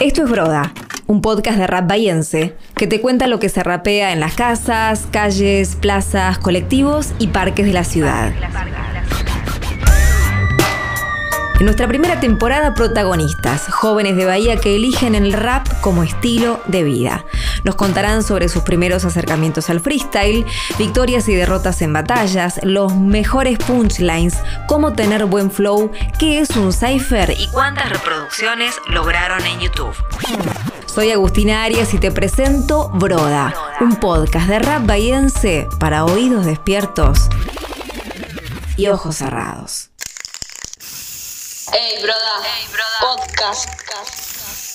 Esto es Broda, un podcast de rap bahiense que te cuenta lo que se rapea en las casas, calles, plazas, colectivos y parques de la ciudad. En nuestra primera temporada, protagonistas, jóvenes de Bahía que eligen el rap como estilo de vida. Nos contarán sobre sus primeros acercamientos al freestyle, victorias y derrotas en batallas, los mejores punchlines, cómo tener buen flow, qué es un cipher y cuántas reproducciones lograron en YouTube. Soy Agustina Arias y te presento Broda, un podcast de rap bahiense para oídos despiertos y ojos cerrados. Hey, broda. Podcast.